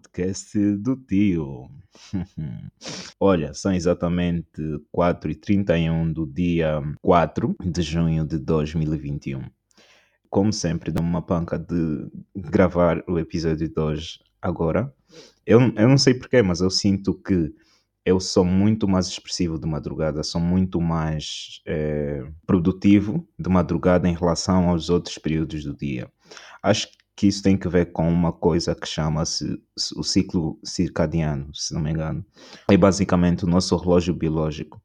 podcast do tio. Olha, são exatamente 4h31 do dia 4 de junho de 2021. Como sempre, dou uma panca de gravar o episódio de hoje agora. Eu, eu não sei porquê, mas eu sinto que eu sou muito mais expressivo de madrugada, sou muito mais é, produtivo de madrugada em relação aos outros períodos do dia. Acho que isso tem que ver com uma coisa que chama-se o ciclo circadiano, se não me engano. É basicamente o nosso relógio biológico.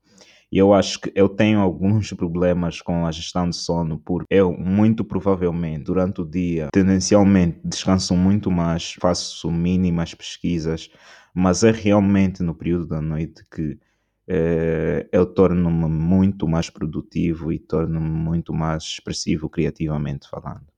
E eu acho que eu tenho alguns problemas com a gestão de sono, porque eu, muito provavelmente, durante o dia, tendencialmente descanso muito mais, faço mínimas pesquisas, mas é realmente no período da noite que eh, eu torno-me muito mais produtivo e torno-me muito mais expressivo criativamente falando.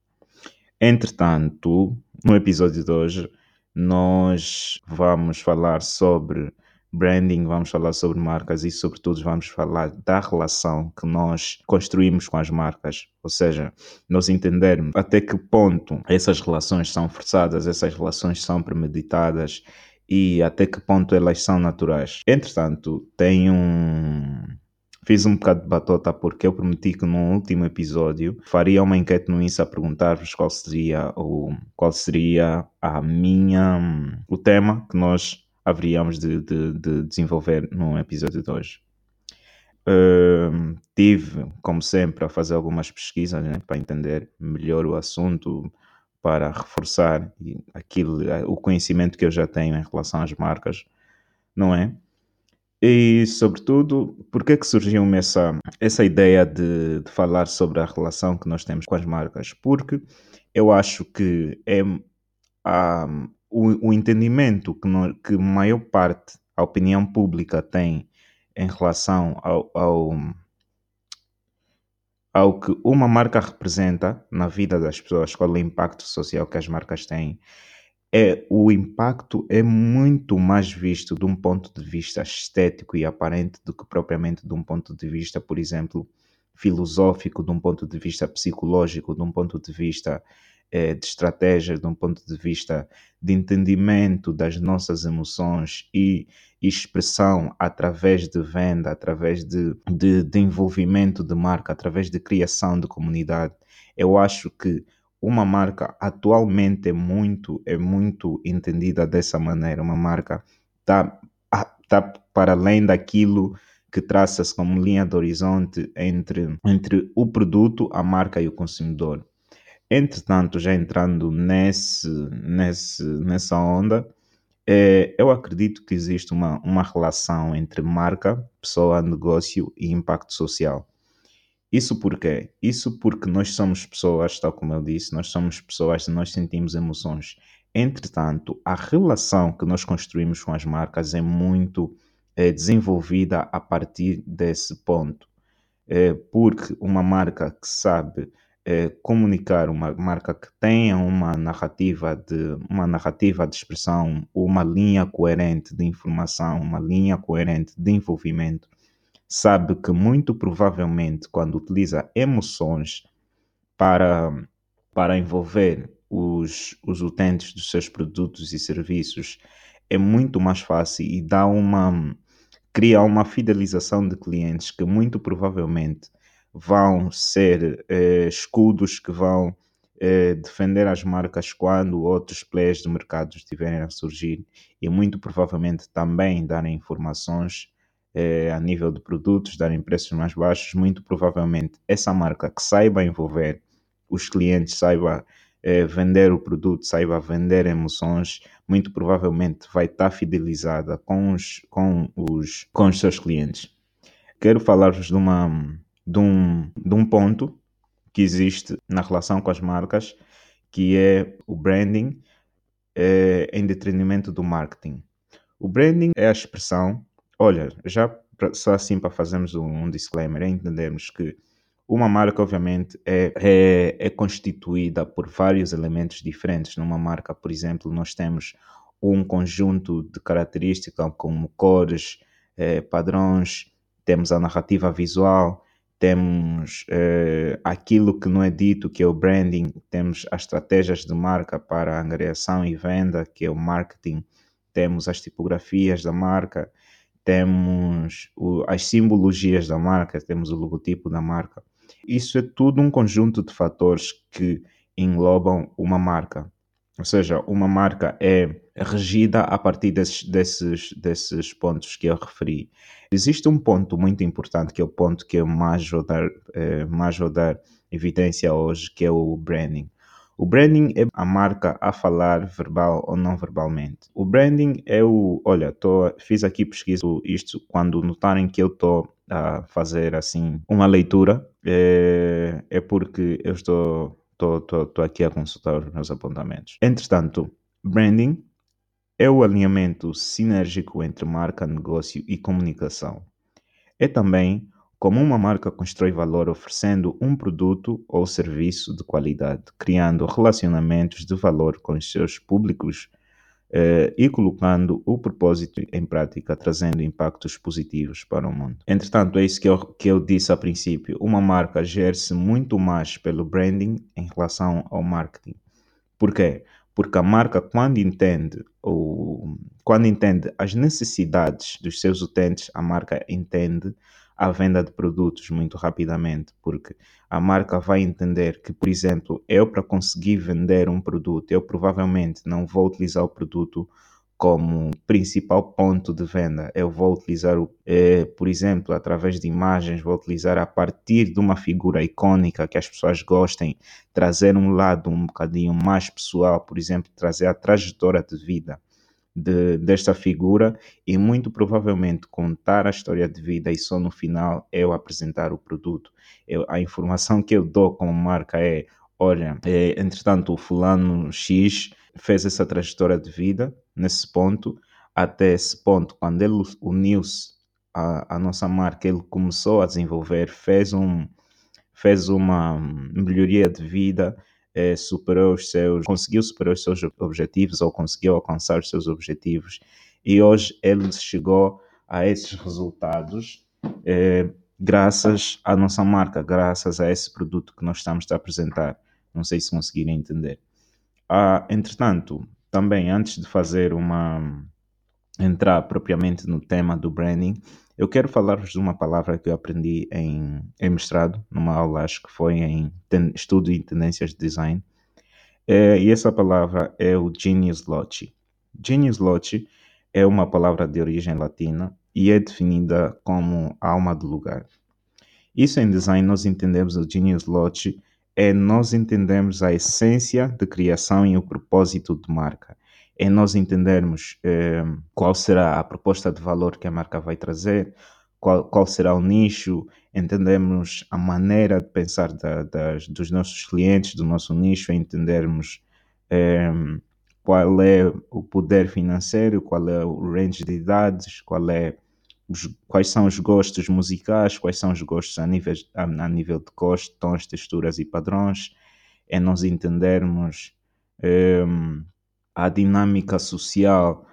Entretanto, no episódio de hoje, nós vamos falar sobre branding, vamos falar sobre marcas e, sobretudo, vamos falar da relação que nós construímos com as marcas. Ou seja, nós entendermos até que ponto essas relações são forçadas, essas relações são premeditadas e até que ponto elas são naturais. Entretanto, tem um. Fiz um bocado de batota porque eu prometi que no último episódio faria uma enquete no Insta a perguntar-vos qual seria o qual seria a minha o tema que nós haveríamos de, de, de desenvolver no episódio de hoje. Uh, tive, como sempre, a fazer algumas pesquisas né, para entender melhor o assunto, para reforçar aquilo, o conhecimento que eu já tenho em relação às marcas, não é? E, sobretudo, por que, que surgiu essa, essa ideia de, de, falar sobre a relação que nós temos com as marcas? Porque eu acho que é a, o, o entendimento que, no, que maior parte, a opinião pública tem em relação ao, ao ao que uma marca representa na vida das pessoas, qual é o impacto social que as marcas têm, é o impacto é muito mais visto de um ponto de vista estético e aparente do que propriamente de um ponto de vista, por exemplo, filosófico, de um ponto de vista psicológico, de um ponto de vista é, de estratégias, de um ponto de vista de entendimento das nossas emoções e expressão através de venda, através de, de, de envolvimento de marca, através de criação de comunidade. Eu acho que uma marca atualmente é muito é muito entendida dessa maneira. Uma marca está tá para além daquilo que traça-se como linha de horizonte entre, entre o produto, a marca e o consumidor. Entretanto, já entrando nesse, nesse, nessa onda, é, eu acredito que existe uma, uma relação entre marca, pessoa, negócio e impacto social. Isso por quê? Isso porque nós somos pessoas, tal como eu disse, nós somos pessoas e nós sentimos emoções. Entretanto, a relação que nós construímos com as marcas é muito é, desenvolvida a partir desse ponto. É, porque uma marca que sabe é, comunicar uma marca que tenha uma narrativa de uma narrativa de expressão, uma linha coerente de informação, uma linha coerente de envolvimento, sabe que muito provavelmente quando utiliza emoções para para envolver os, os utentes dos seus produtos e serviços é muito mais fácil e dá uma cria uma fidelização de clientes que muito provavelmente vão ser eh, escudos que vão eh, defender as marcas quando outros players de mercado estiverem a surgir e muito provavelmente também darem informações eh, a nível de produtos, darem preços mais baixos. Muito provavelmente essa marca que saiba envolver os clientes, saiba vender o produto, saiba vender emoções, muito provavelmente vai estar fidelizada com os, com os, com os seus clientes. Quero falar-vos de uma de um, de um ponto que existe na relação com as marcas, que é o branding é, em detrimento do marketing. O branding é a expressão, olha, já só assim para fazermos um, um disclaimer, é entendermos que uma marca, obviamente, é, é, é, constituída por vários elementos diferentes. Numa marca, por exemplo, nós temos um conjunto de características como cores, é, padrões, temos a narrativa visual, temos eh, aquilo que não é dito, que é o branding, temos as estratégias de marca para angariação e venda, que é o marketing, temos as tipografias da marca, temos o, as simbologias da marca, temos o logotipo da marca. Isso é tudo um conjunto de fatores que englobam uma marca. Ou seja, uma marca é regida a partir desses, desses, desses pontos que eu referi. Existe um ponto muito importante, que é o ponto que eu mais vou dar, eh, mais vou dar evidência hoje, que é o branding. O branding é a marca a falar verbal ou não verbalmente. O branding é o. Olha, tô, fiz aqui pesquisa isto quando notarem que eu estou a fazer assim uma leitura, é, é porque eu estou estou aqui a consultar os meus apontamentos. Entretanto, branding é o alinhamento sinérgico entre marca, negócio e comunicação. É também como uma marca constrói valor oferecendo um produto ou serviço de qualidade, criando relacionamentos de valor com os seus públicos eh, e colocando o propósito em prática, trazendo impactos positivos para o mundo. Entretanto, é isso que eu, que eu disse a princípio: uma marca gera-se muito mais pelo branding em relação ao marketing. Por quê? Porque a marca, quando entende, ou, quando entende as necessidades dos seus utentes, a marca entende a venda de produtos muito rapidamente, porque a marca vai entender que, por exemplo, eu para conseguir vender um produto, eu provavelmente não vou utilizar o produto como principal ponto de venda. Eu vou utilizar, eh, por exemplo, através de imagens, vou utilizar a partir de uma figura icônica que as pessoas gostem, trazer um lado um bocadinho mais pessoal, por exemplo, trazer a trajetória de vida de, desta figura e muito provavelmente contar a história de vida e só no final eu apresentar o produto. Eu, a informação que eu dou como marca é, olha, é, entretanto o fulano X fez essa trajetória de vida nesse ponto, até esse ponto, quando ele uniu-se à, à nossa marca, ele começou a desenvolver, fez, um, fez uma melhoria de vida, é, superou os seus, conseguiu superar os seus objetivos ou conseguiu alcançar os seus objetivos e hoje ele chegou a esses resultados é, graças à nossa marca, graças a esse produto que nós estamos a apresentar. Não sei se conseguirem entender. Ah, entretanto, também antes de fazer uma entrar propriamente no tema do branding, eu quero falar-vos de uma palavra que eu aprendi em, em mestrado, numa aula, acho que foi em ten, estudo em tendências de design. É, e essa palavra é o genius loci. Genius loci é uma palavra de origem latina e é definida como alma do lugar. Isso em design nós entendemos o genius loci é nós entendemos a essência de criação e o propósito de marca é nós entendermos eh, qual será a proposta de valor que a marca vai trazer, qual, qual será o nicho, entendemos a maneira de pensar da, das, dos nossos clientes, do nosso nicho, entendermos eh, qual é o poder financeiro, qual é o range de idades, qual é os, quais são os gostos musicais, quais são os gostos a nível, a, a nível de gosto, tons, texturas e padrões, é nós entendermos eh, a dinâmica social,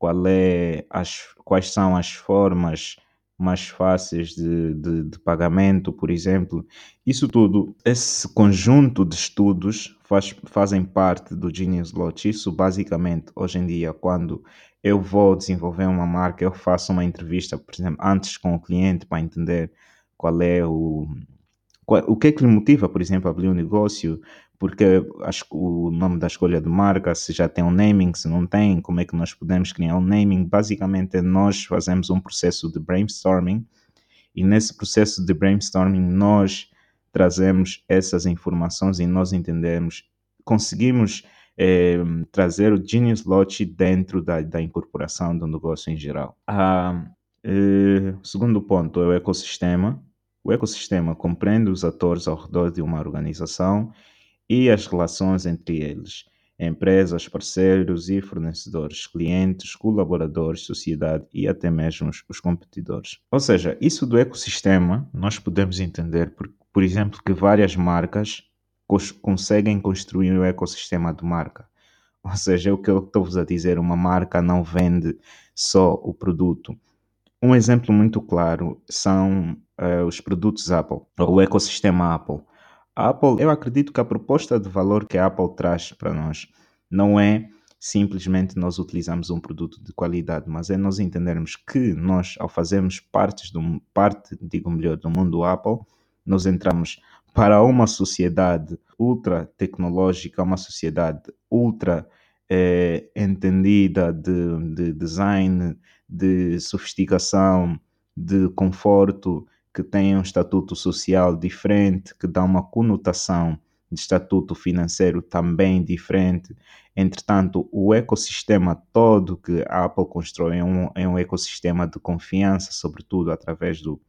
qual é as, quais são as formas mais fáceis de, de, de, pagamento, por exemplo. Isso tudo, esse conjunto de estudos faz, fazem parte do Genius Lodge. Isso basicamente, hoje em dia, quando eu vou desenvolver uma marca, eu faço uma entrevista, por exemplo, antes com o cliente para entender qual é o, qual, o que é que lhe motiva, por exemplo, a abrir um negócio, porque acho que o nome da escolha de marca, se já tem um naming, se não tem, como é que nós podemos criar um naming? Basicamente, nós fazemos um processo de brainstorming e nesse processo de brainstorming nós trazemos essas informações e nós entendemos, conseguimos eh, trazer o Genius Lodge dentro da, da incorporação do negócio em geral. Ah, eh, segundo ponto é o ecossistema. O ecossistema compreende os atores ao redor de uma organização e as relações entre eles, empresas, parceiros e fornecedores, clientes, colaboradores, sociedade e até mesmo os competidores. Ou seja, isso do ecossistema nós podemos entender, por, por exemplo, que várias marcas cons conseguem construir um ecossistema de marca. Ou seja, é o que eu estou-vos a dizer, uma marca não vende só o produto. Um exemplo muito claro são uh, os produtos Apple, ou o ecossistema Apple. A Apple, eu acredito que a proposta de valor que a Apple traz para nós não é simplesmente nós utilizamos um produto de qualidade, mas é nós entendermos que nós, ao fazermos partes do, parte, digo melhor, do mundo Apple, nós entramos para uma sociedade ultra tecnológica, uma sociedade ultra eh, entendida de, de design, de sofisticação, de conforto, que tem um estatuto social diferente, que dá uma conotação de estatuto financeiro também diferente. Entretanto, o ecossistema todo que a Apple constrói é um, é um ecossistema de confiança, sobretudo através do,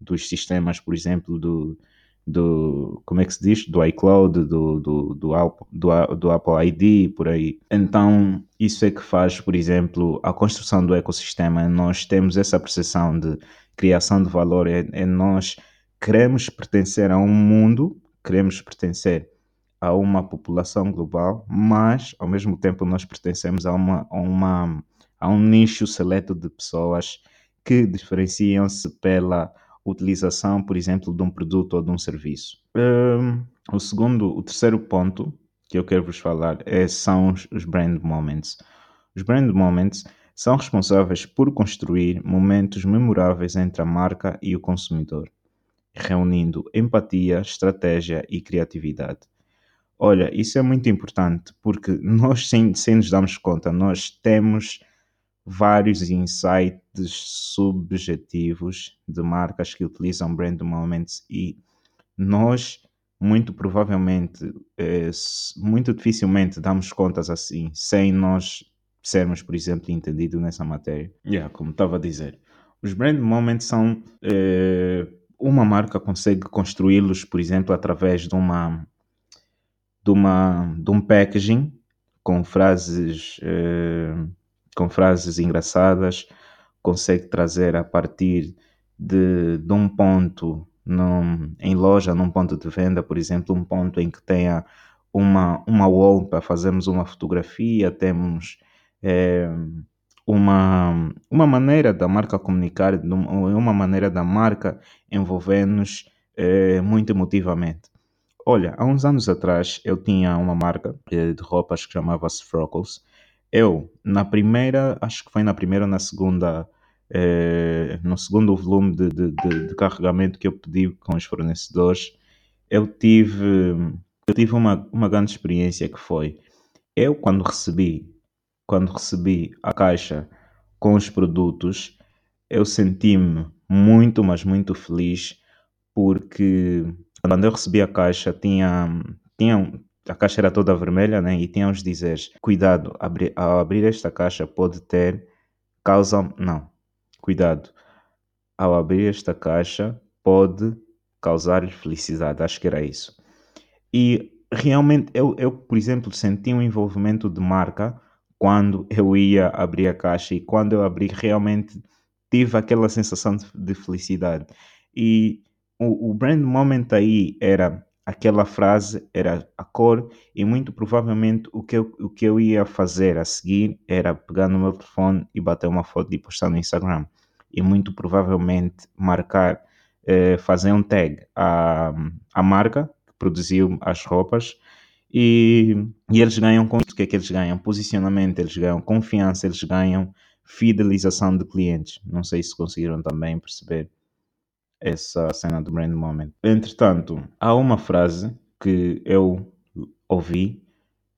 dos sistemas, por exemplo, do, do como é que se diz? Do iCloud, do, do, do, Apple, do, do Apple ID, por aí. Então, isso é que faz, por exemplo, a construção do ecossistema. Nós temos essa percepção de criação de valor, é, é nós queremos pertencer a um mundo queremos pertencer a uma população global, mas ao mesmo tempo nós pertencemos a, uma, a, uma, a um nicho seleto de pessoas que diferenciam-se pela utilização, por exemplo, de um produto ou de um serviço. Um, o segundo, o terceiro ponto que eu quero vos falar é, são os, os brand moments. Os brand moments são responsáveis por construir momentos memoráveis entre a marca e o consumidor reunindo empatia, estratégia e criatividade. Olha, isso é muito importante porque nós, sem, sem nos darmos conta, nós temos vários insights subjetivos de marcas que utilizam brand moments e nós muito provavelmente, é, muito dificilmente damos contas assim, sem nós sermos, por exemplo, entendidos nessa matéria. Yeah, como estava a dizer, os brand moments são é, uma marca consegue construí-los, por exemplo, através de uma de uma de um packaging com frases eh, com frases engraçadas, consegue trazer a partir de, de um ponto num, em loja, num ponto de venda, por exemplo, um ponto em que tenha uma, uma wall para fazermos uma fotografia, temos eh, uma, uma maneira da marca comunicar, uma maneira da marca envolver-nos é, muito emotivamente. Olha, há uns anos atrás eu tinha uma marca eh, de roupas que chamava-se Frockles. Eu, na primeira, acho que foi na primeira ou na segunda, é, no segundo volume de, de, de, de, carregamento que eu pedi com os fornecedores, eu tive, eu tive uma, uma grande experiência que foi, eu quando recebi quando recebi a caixa com os produtos, eu senti-me muito, mas muito feliz porque quando eu recebi a caixa tinha, tinha a caixa era toda vermelha né? e tinha uns dizeres cuidado, abri, ao abrir esta caixa pode ter causa, não, cuidado, ao abrir esta caixa pode causar felicidade, acho que era isso. E realmente eu, eu, por exemplo, senti um envolvimento de marca quando eu ia abrir a caixa e quando eu abri realmente tive aquela sensação de, de felicidade. E o, o brand moment aí era aquela frase, era a cor e muito provavelmente o que, eu, o que eu ia fazer a seguir era pegar no meu telefone e bater uma foto e postar no Instagram. E muito provavelmente marcar, eh, fazer um tag à, à marca que produziu as roupas e, e eles ganham com isso. O que é que eles ganham? Posicionamento, eles ganham confiança, eles ganham fidelização de clientes. Não sei se conseguiram também perceber essa cena do brand moment. Entretanto, há uma frase que eu ouvi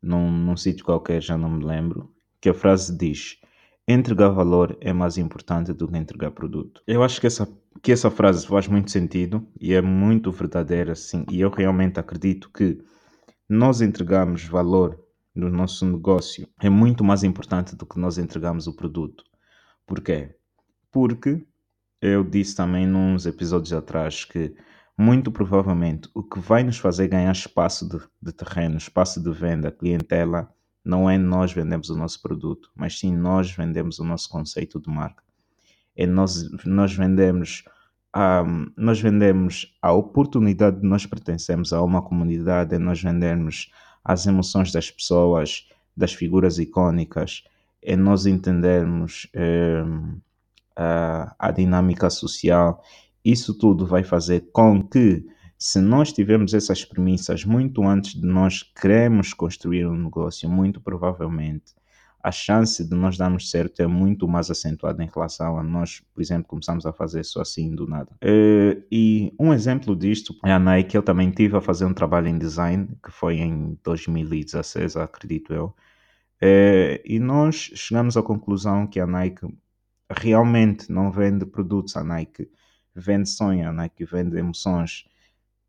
num, num sítio qualquer, já não me lembro, que a frase diz: entregar valor é mais importante do que entregar produto. Eu acho que essa, que essa frase faz muito sentido e é muito verdadeira, sim. E eu realmente acredito que nós entregamos valor no nosso negócio é muito mais importante do que nós entregamos o produto. Por quê? Porque eu disse também nos episódios atrás que muito provavelmente o que vai nos fazer ganhar espaço de, de terreno, espaço de venda, clientela, não é nós vendemos o nosso produto, mas sim nós vendemos o nosso conceito de marca. É nós, nós vendemos um, nós vendemos a oportunidade de nós pertencermos a uma comunidade, nós vendemos as emoções das pessoas, das figuras icônicas, é nós entendermos um, a, a dinâmica social isso tudo vai fazer com que, se nós tivermos essas premissas muito antes de nós queremos construir um negócio, muito provavelmente a chance de nós darmos certo é muito mais acentuada em relação a nós, por exemplo, começamos a fazer só assim do nada. Uh, e um exemplo disto é a Nike. Eu também tive a fazer um trabalho em design, que foi em 2016, acredito eu. Uh, e nós chegamos à conclusão que a Nike realmente não vende produtos, a Nike vende sonho, a Nike vende emoções.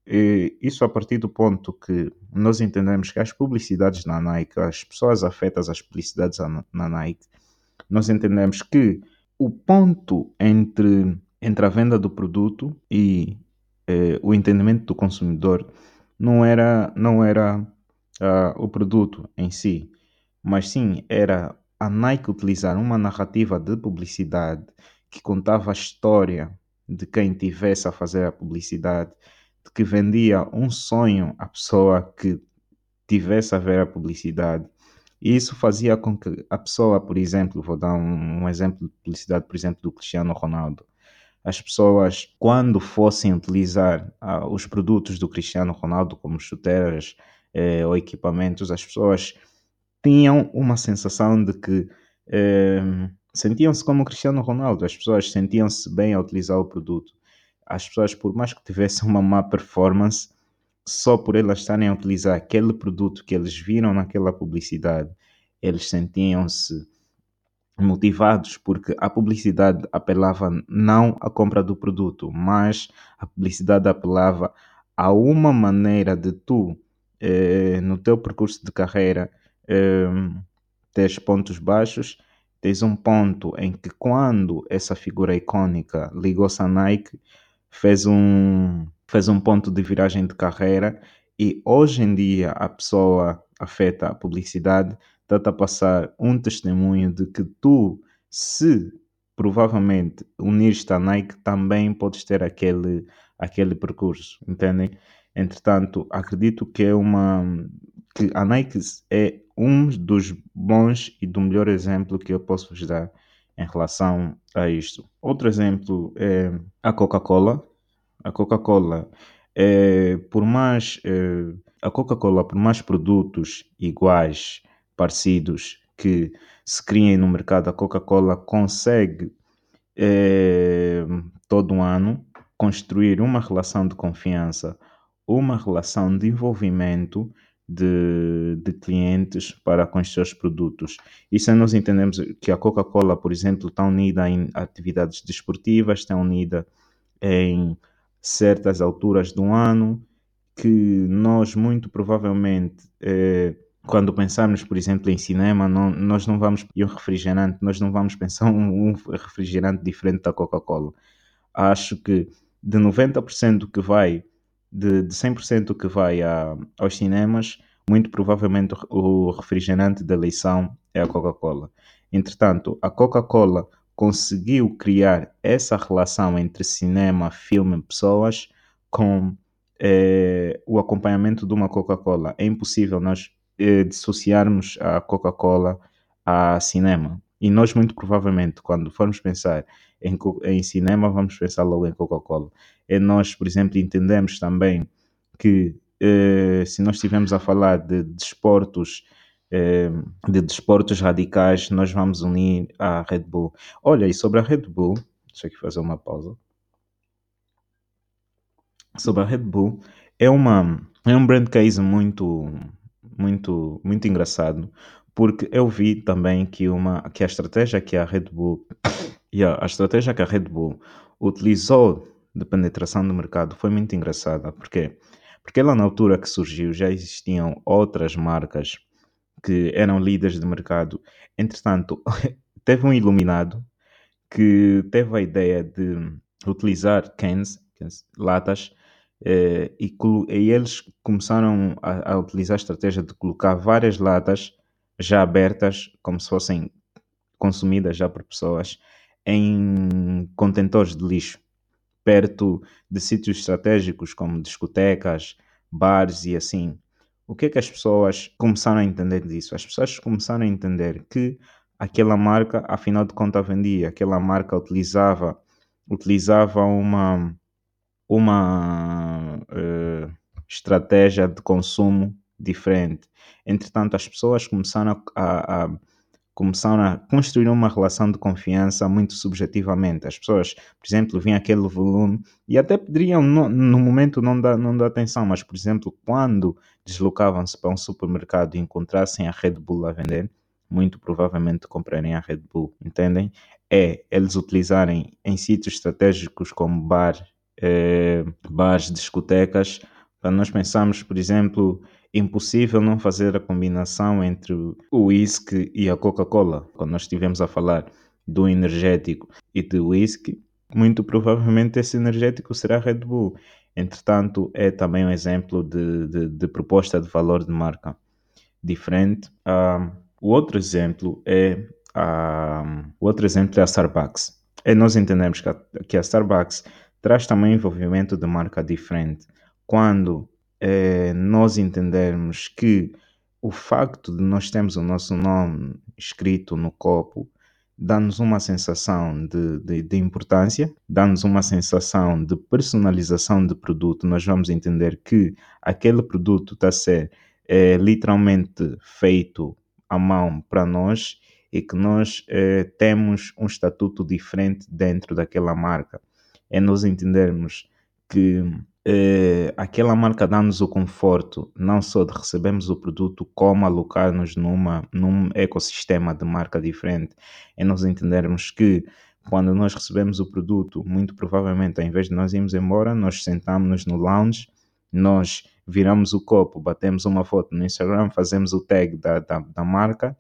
E isso a partir do ponto que nós entendemos que as publicidades na Nike, as pessoas afetas às publicidades na Nike, nós entendemos que o ponto entre, entre a venda do produto e eh, o entendimento do consumidor não era, não era uh, o produto em si, mas sim era a Nike utilizar uma narrativa de publicidade que contava a história de quem tivesse a fazer a publicidade que vendia um sonho à pessoa que tivesse a ver a publicidade. E isso fazia com que a pessoa, por exemplo, vou dar um, um exemplo de publicidade, por exemplo, do Cristiano Ronaldo. As pessoas, quando fossem utilizar ah, os produtos do Cristiano Ronaldo, como chuteiras eh, ou equipamentos, as pessoas tinham uma sensação de que eh, sentiam-se como Cristiano Ronaldo, as pessoas sentiam-se bem a utilizar o produto. As pessoas, por mais que tivessem uma má performance, só por elas estarem a utilizar aquele produto que eles viram naquela publicidade, eles sentiam-se motivados porque a publicidade apelava não à compra do produto, mas a publicidade apelava a uma maneira de tu, eh, no teu percurso de carreira, eh, teres pontos baixos, tens um ponto em que quando essa figura icônica ligou-se à Nike, fez um, fez um ponto de viragem de carreira e hoje em dia a pessoa afeta a publicidade está a passar um testemunho de que tu, se provavelmente unires-te à Nike, também podes ter aquele, aquele percurso, entendem? Entretanto, acredito que é uma que a Nike é um dos bons e do melhor exemplo que eu posso vos dar em relação a isto. Outro exemplo é a Coca-Cola. A Coca-Cola, é, por mais é, a Coca-Cola, por mais produtos iguais, parecidos que se criem no mercado, a Coca-Cola consegue é, todo ano construir uma relação de confiança, uma relação de envolvimento de, de clientes para com os seus produtos. Isso nós entendemos que a Coca-Cola, por exemplo, está unida em atividades desportivas, está unida em certas alturas do ano, que nós muito provavelmente, eh, quando pensarmos, por exemplo, em cinema, não, nós não vamos e um refrigerante, nós não vamos pensar um, um refrigerante diferente da Coca-Cola. Acho que de 90% que vai de, de 100% que vai a, aos cinemas, muito provavelmente o refrigerante da eleição é a Coca-Cola. Entretanto, a Coca-Cola conseguiu criar essa relação entre cinema, filme, pessoas com eh, o acompanhamento de uma Coca-Cola. É impossível nós eh, dissociarmos a Coca-Cola a cinema. E nós, muito provavelmente, quando formos pensar em, em cinema, vamos pensar logo em Coca-Cola. E nós, por exemplo, entendemos também que eh, se nós estivermos a falar de desportos, eh, de desportos radicais, nós vamos unir a Red Bull. Olha, e sobre a Red Bull, deixa aqui fazer uma pausa. Sobre a Red Bull, é, uma, é um brand case muito, muito, muito engraçado, porque eu vi também que, uma, que a estratégia que a Red Bull yeah, a estratégia que a Red Bull utilizou de penetração do mercado foi muito engraçada. Por quê? Porque ela, na altura que surgiu, já existiam outras marcas que eram líderes de mercado. Entretanto, teve um iluminado que teve a ideia de utilizar cans, cans latas, eh, e, e, eles começaram a, a, utilizar a estratégia de colocar várias latas já abertas, como se fossem consumidas já por pessoas, em contentores de lixo, perto de sítios estratégicos como discotecas, bares e assim. O que é que as pessoas começaram a entender disso? As pessoas começaram a entender que aquela marca, afinal de contas, vendia, aquela marca utilizava, utilizava uma, uma uh, estratégia de consumo diferente. Entretanto, as pessoas começaram a, a, começaram a construir uma relação de confiança muito subjetivamente. As pessoas, por exemplo, viam aquele volume e até poderiam, no, no momento, não dar, não dar atenção, mas, por exemplo, quando deslocavam-se para um supermercado e encontrassem a Red Bull a vender, muito provavelmente comprarem a Red Bull, entendem? É eles utilizarem em sítios estratégicos como bar, eh, bares, discotecas, para nós pensarmos, por exemplo, impossível não fazer a combinação entre o whisky e a Coca-Cola. Quando nós estivemos a falar do energético e do whisky, muito provavelmente esse energético será Red Bull. Entretanto, é também um exemplo de, de, de proposta de valor de marca diferente. O outro exemplo é uh, o outro exemplo é a Starbucks. É nós entendemos que a, que a Starbucks traz também envolvimento de marca diferente. Quando é, nós entendermos que o facto de nós termos o nosso nome escrito no copo dá-nos uma sensação de, de, de importância, dá-nos uma sensação de personalização de produto. Nós vamos entender que aquele produto está a ser é, literalmente feito à mão para nós e que nós é, temos um estatuto diferente dentro daquela marca. É nós entendermos que eh, aquela marca dá-nos o conforto, não só de recebermos o produto, como alocar-nos numa, num ecossistema de marca diferente. É nós entendermos que quando nós recebemos o produto, muito provavelmente, ao invés de nós irmos embora, nós sentamos-nos no lounge, nós viramos o copo, batemos uma foto no Instagram, fazemos o tag da, da, da marca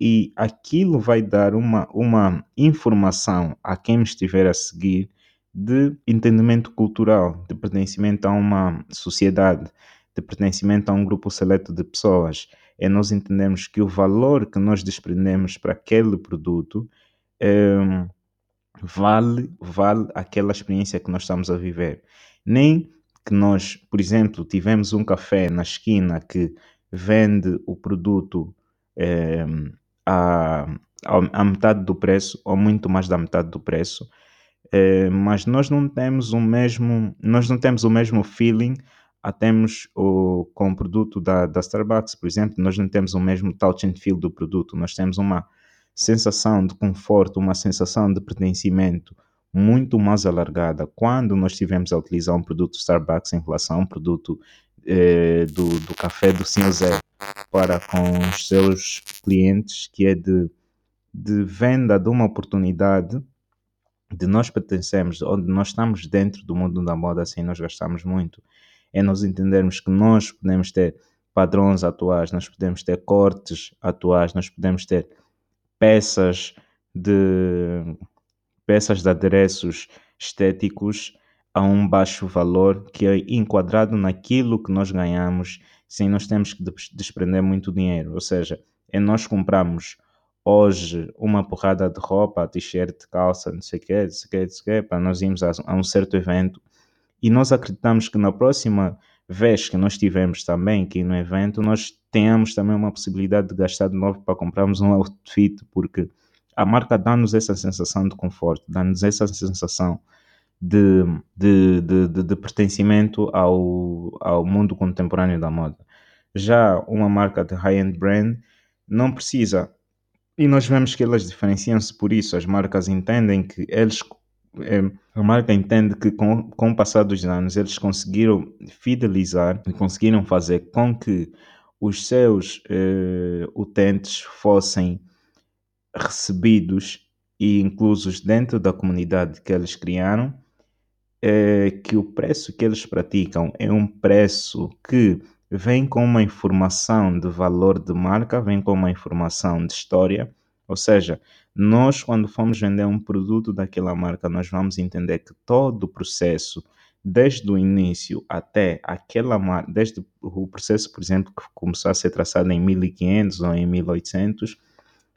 e aquilo vai dar uma, uma informação a quem estiver a seguir de entendimento cultural, de pertencimento a uma sociedade, de pertencimento a um grupo seleto de pessoas. É nós entendemos que o valor que nós desprendemos para aquele produto é, vale, vale aquela experiência que nós estamos a viver. Nem que nós, por exemplo, tivemos um café na esquina que vende o produto é, a, a, a metade do preço ou muito mais da metade do preço é, mas nós não temos o mesmo, nós não temos o mesmo feeling a temos o, com o produto da, da Starbucks, por exemplo, nós não temos o mesmo touch and feel do produto, nós temos uma sensação de conforto, uma sensação de pertencimento muito mais alargada quando nós estivermos a utilizar um produto Starbucks em relação a um produto eh, do, do café do Sr. Zé para com os seus clientes, que é de, de venda de uma oportunidade de nós pertencemos, onde nós estamos dentro do mundo da moda, assim nós gastamos muito, é nós entendermos que nós podemos ter padrões atuais, nós podemos ter cortes atuais, nós podemos ter peças de peças de adereços estéticos a um baixo valor que é enquadrado naquilo que nós ganhamos sem nós temos que desprender muito dinheiro, ou seja, é nós compramos hoje uma porrada de roupa, t-shirt, calça, não sei o quê, não sei o quê, não sei o quê, para nós irmos a, a, um certo evento e nós acreditamos que na próxima vez que nós estivermos também aqui no evento, nós tenhamos também uma possibilidade de gastar de novo para comprarmos um outfit, porque a marca dá-nos essa sensação de conforto, dá-nos essa sensação de, de, de, de, de pertencimento ao, ao mundo contemporâneo da moda. Já uma marca de high-end brand não precisa e nós vemos que elas diferenciam-se por isso. As marcas entendem que eles. É, a marca entende que com, com o passar dos anos eles conseguiram fidelizar e conseguiram fazer com que os seus eh, utentes fossem recebidos e inclusos dentro da comunidade que eles criaram, é que o preço que eles praticam é um preço que vem com uma informação de valor de marca, vem com uma informação de história. Ou seja, nós, quando formos vender um produto daquela marca, nós vamos entender que todo o processo, desde o início até aquela marca, desde o processo, por exemplo, que começou a ser traçado em 1500 ou em 1800,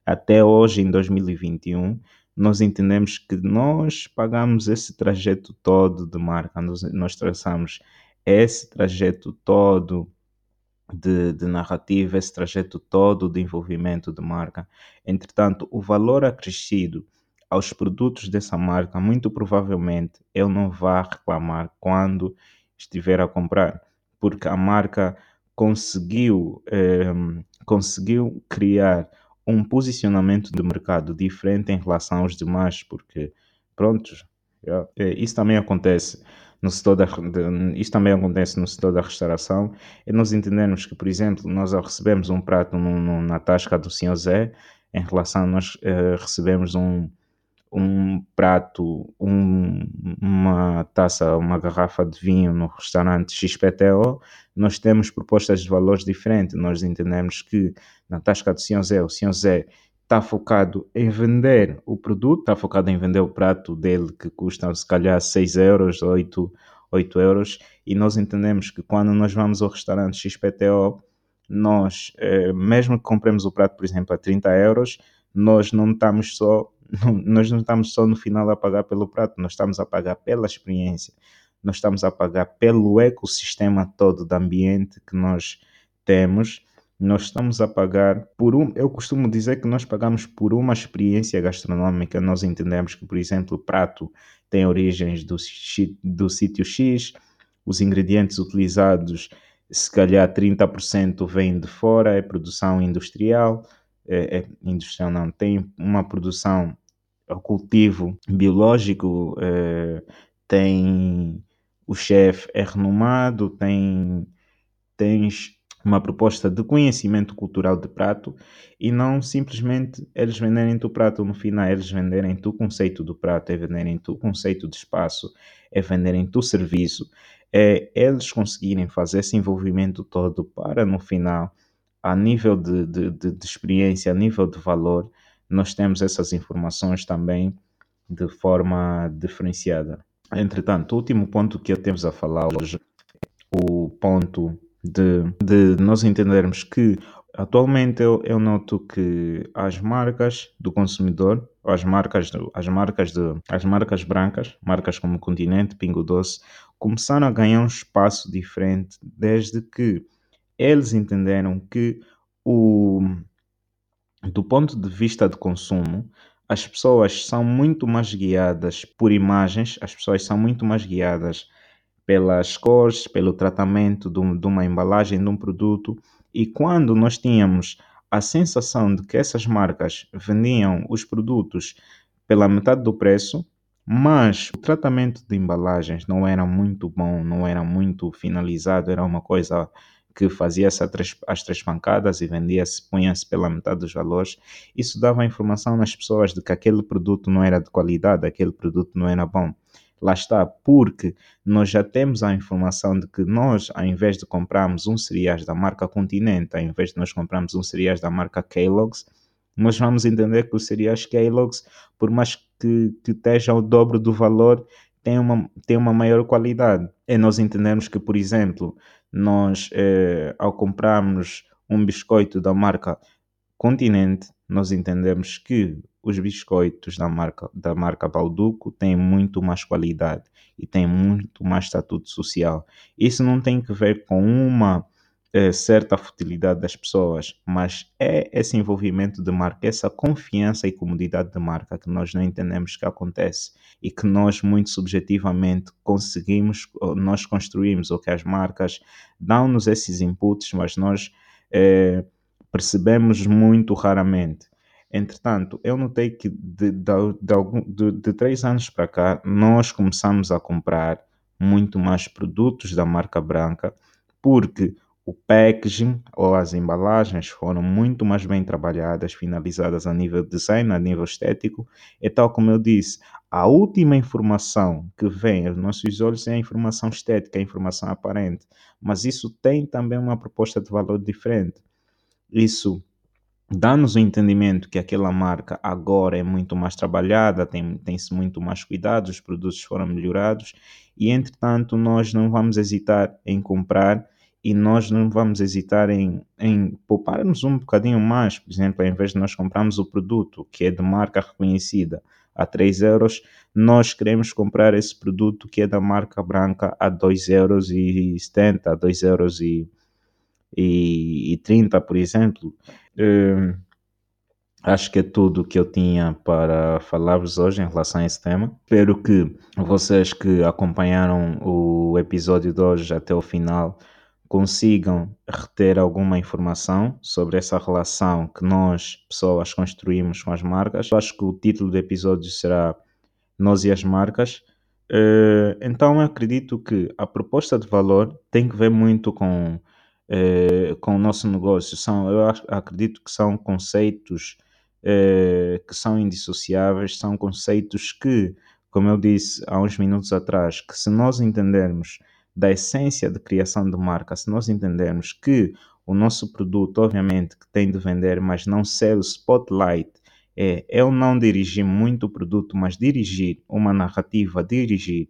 até hoje, em 2021, nós entendemos que nós pagamos esse trajeto todo de marca, nós, nós traçamos esse trajeto todo de, de, narrativa, esse trajeto todo de envolvimento de marca. Entretanto, o valor acrescido aos produtos dessa marca, muito provavelmente eu não vá reclamar quando estiver a comprar, porque a marca conseguiu, eh, conseguiu criar um posicionamento de mercado diferente em relação aos demais, porque, pronto, yeah, isso também acontece no setor da, de, isto também acontece no setor da restauração, e nós entendemos que, por exemplo, nós ao recebemos um prato no, no, na tasca do Sr. Zé, em relação a nós uh, recebemos um, um prato, um, uma taça, uma garrafa de vinho no restaurante XPTO, nós temos propostas de valores diferentes. Nós entendemos que na tasca do Sr. Zé, o Sr. Zé está focado em vender o produto, está focado em vender o prato dele que custa se calhar 6 euros, 8, 8 euros, e nós entendemos que quando nós vamos ao restaurante XPTO, nós, eh, mesmo que compremos o prato, por exemplo, a 30 euros, nós não estamos só, nós não estamos só no final a pagar pelo prato, nós estamos a pagar pela experiência, nós estamos a pagar pelo ecossistema todo do ambiente que nós temos nós estamos a pagar por um. Eu costumo dizer que nós pagamos por uma experiência gastronômica. Nós entendemos que, por exemplo, o prato tem origens do, do sítio X, os ingredientes utilizados, se calhar 30% vêm de fora, é produção industrial. É, é, industrial não, tem uma produção, o cultivo biológico, é, tem o chefe é renomado, tem tens uma proposta de conhecimento cultural de prato e não simplesmente eles venderem-te o prato no final, eles venderem-te o conceito do prato, é venderem-te o conceito de espaço, é venderem-te o serviço, é eles conseguirem fazer esse envolvimento todo para no final, a nível de, de, de, de experiência, a nível de valor, nós temos essas informações também de forma diferenciada. Entretanto, o último ponto que temos a falar hoje, o ponto de, de nós entendermos que atualmente eu, eu noto que as marcas do consumidor, as marcas, as marcas de, as marcas brancas, marcas como Continente, Pingo Doce, começaram a ganhar um espaço diferente desde que eles entenderam que o do ponto de vista de consumo, as pessoas são muito mais guiadas por imagens, as pessoas são muito mais guiadas pelas cores, pelo tratamento de, de uma embalagem de um produto. E quando nós tínhamos a sensação de que essas marcas vendiam os produtos pela metade do preço, mas o tratamento de embalagens não era muito bom, não era muito finalizado, era uma coisa que fazia-se as três pancadas e vendia-se, punha-se pela metade dos valores. Isso dava informação nas pessoas de que aquele produto não era de qualidade, aquele produto não era bom. Lá está, porque nós já temos a informação de que nós, ao invés de comprarmos um cereais da marca Continente, ao invés de nós comprarmos um cereais da marca Kellogg's, nós vamos entender que os cereais Kellogg's, por mais que, que esteja o dobro do valor, tem uma, tem uma maior qualidade. E nós entendemos que, por exemplo, nós, eh, ao comprarmos um biscoito da marca Continente, nós entendemos que os biscoitos da marca, da marca Balduco têm muito mais qualidade e têm muito mais estatuto social. Isso não tem que ver com uma é, certa futilidade das pessoas, mas é esse envolvimento de marca, essa confiança e comodidade de marca que nós não entendemos que acontece e que nós muito subjetivamente conseguimos, nós construímos, ou que as marcas dão-nos esses inputs, mas nós é, percebemos muito raramente. Entretanto, eu notei que de, de, de, de três anos para cá, nós começamos a comprar muito mais produtos da marca branca, porque o packaging ou as embalagens foram muito mais bem trabalhadas, finalizadas a nível design, a nível estético. E tal como eu disse, a última informação que vem aos nossos olhos é a informação estética, a informação aparente. Mas isso tem também uma proposta de valor diferente. Isso dá-nos o entendimento que aquela marca agora é muito mais trabalhada, tem, tem-se muito mais cuidado, os produtos foram melhorados e, entretanto, nós não vamos hesitar em comprar e nós não vamos hesitar em, em pouparmos um bocadinho mais. Por exemplo, ao invés de nós comprarmos o produto que é de marca reconhecida a 3 euros, nós queremos comprar esse produto que é da marca branca a 2,70 euros, e 2,30 euros e, e, e 30, por exemplo. Hum, Acho que é tudo que eu tinha para falar-vos hoje em relação a esse tema. Espero que vocês que acompanharam o episódio de hoje até o final consigam reter alguma informação sobre essa relação que nós, pessoas, construímos com as marcas. Eu acho que o título do episódio será Nós e as Marcas. Eh, então, eu acredito que a proposta de valor tem que ver muito com, eh, com o nosso negócio. São, eu acredito que são conceitos eh, que são indissociáveis, são conceitos que, como eu disse há uns minutos atrás, que se nós entendermos da essência de criação de marca, se nós entendermos que o nosso produto, obviamente, que tem de vender, mas não ser o spotlight, é eu não dirigir muito o produto, mas dirigir uma narrativa, dirigir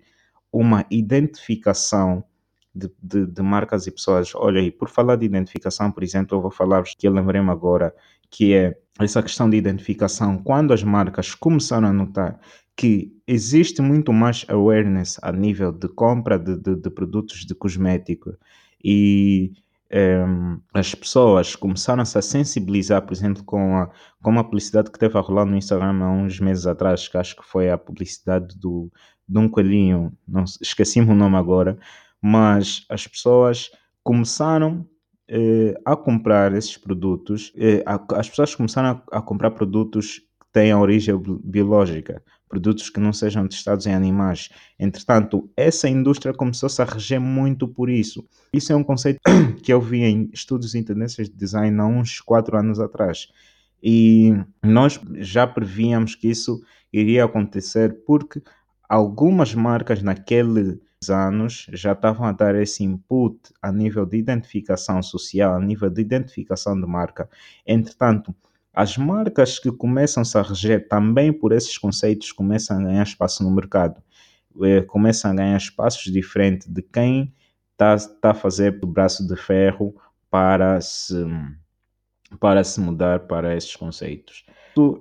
uma identificação de, de, de, marcas e pessoas. Olha aí, por falar de identificação, por exemplo, eu vou falar-vos que eu lembrei-me agora, que é essa questão de identificação. Quando as marcas começaram a notar que existe muito mais awareness a nível de compra de, de, de produtos de cosmético e um, ehm, as pessoas começaram -se a sensibilizar, por exemplo, com a, com a publicidade que teve a rolar no Instagram há uns meses atrás, que acho que foi a publicidade do, de um coelhinho, não esqueci-me o nome agora, mas as pessoas começaram eh, a comprar esses produtos, eh, a, as pessoas começaram a, a comprar produtos que têm origem biológica, produtos que não sejam testados em animais. Entretanto, essa indústria começou-se a reger muito por isso. Isso é um conceito que eu vi em estudos em tendências de design há uns quatro anos atrás. E nós já prevíamos que isso iria acontecer porque algumas marcas naquele anos já estavam a dar esse input a nível de identificação social, a nível de identificação de marca. Entretanto, as marcas que começam-se a reger também por esses conceitos começam a ganhar espaço no mercado, é, começam a ganhar espaços diferentes de quem está tá a fazer o braço de ferro para se, para se mudar para esses conceitos.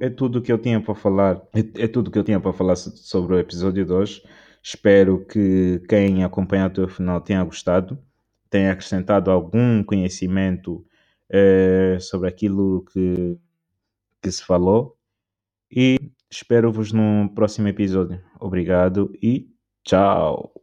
É tudo que eu tinha para falar, é, é tudo que eu tinha para falar sobre o episódio de hoje. Espero que quem acompanha até o final tenha gostado, tenha acrescentado algum conhecimento eh, sobre aquilo que, que se falou e espero-vos no próximo episódio. Obrigado e tchau!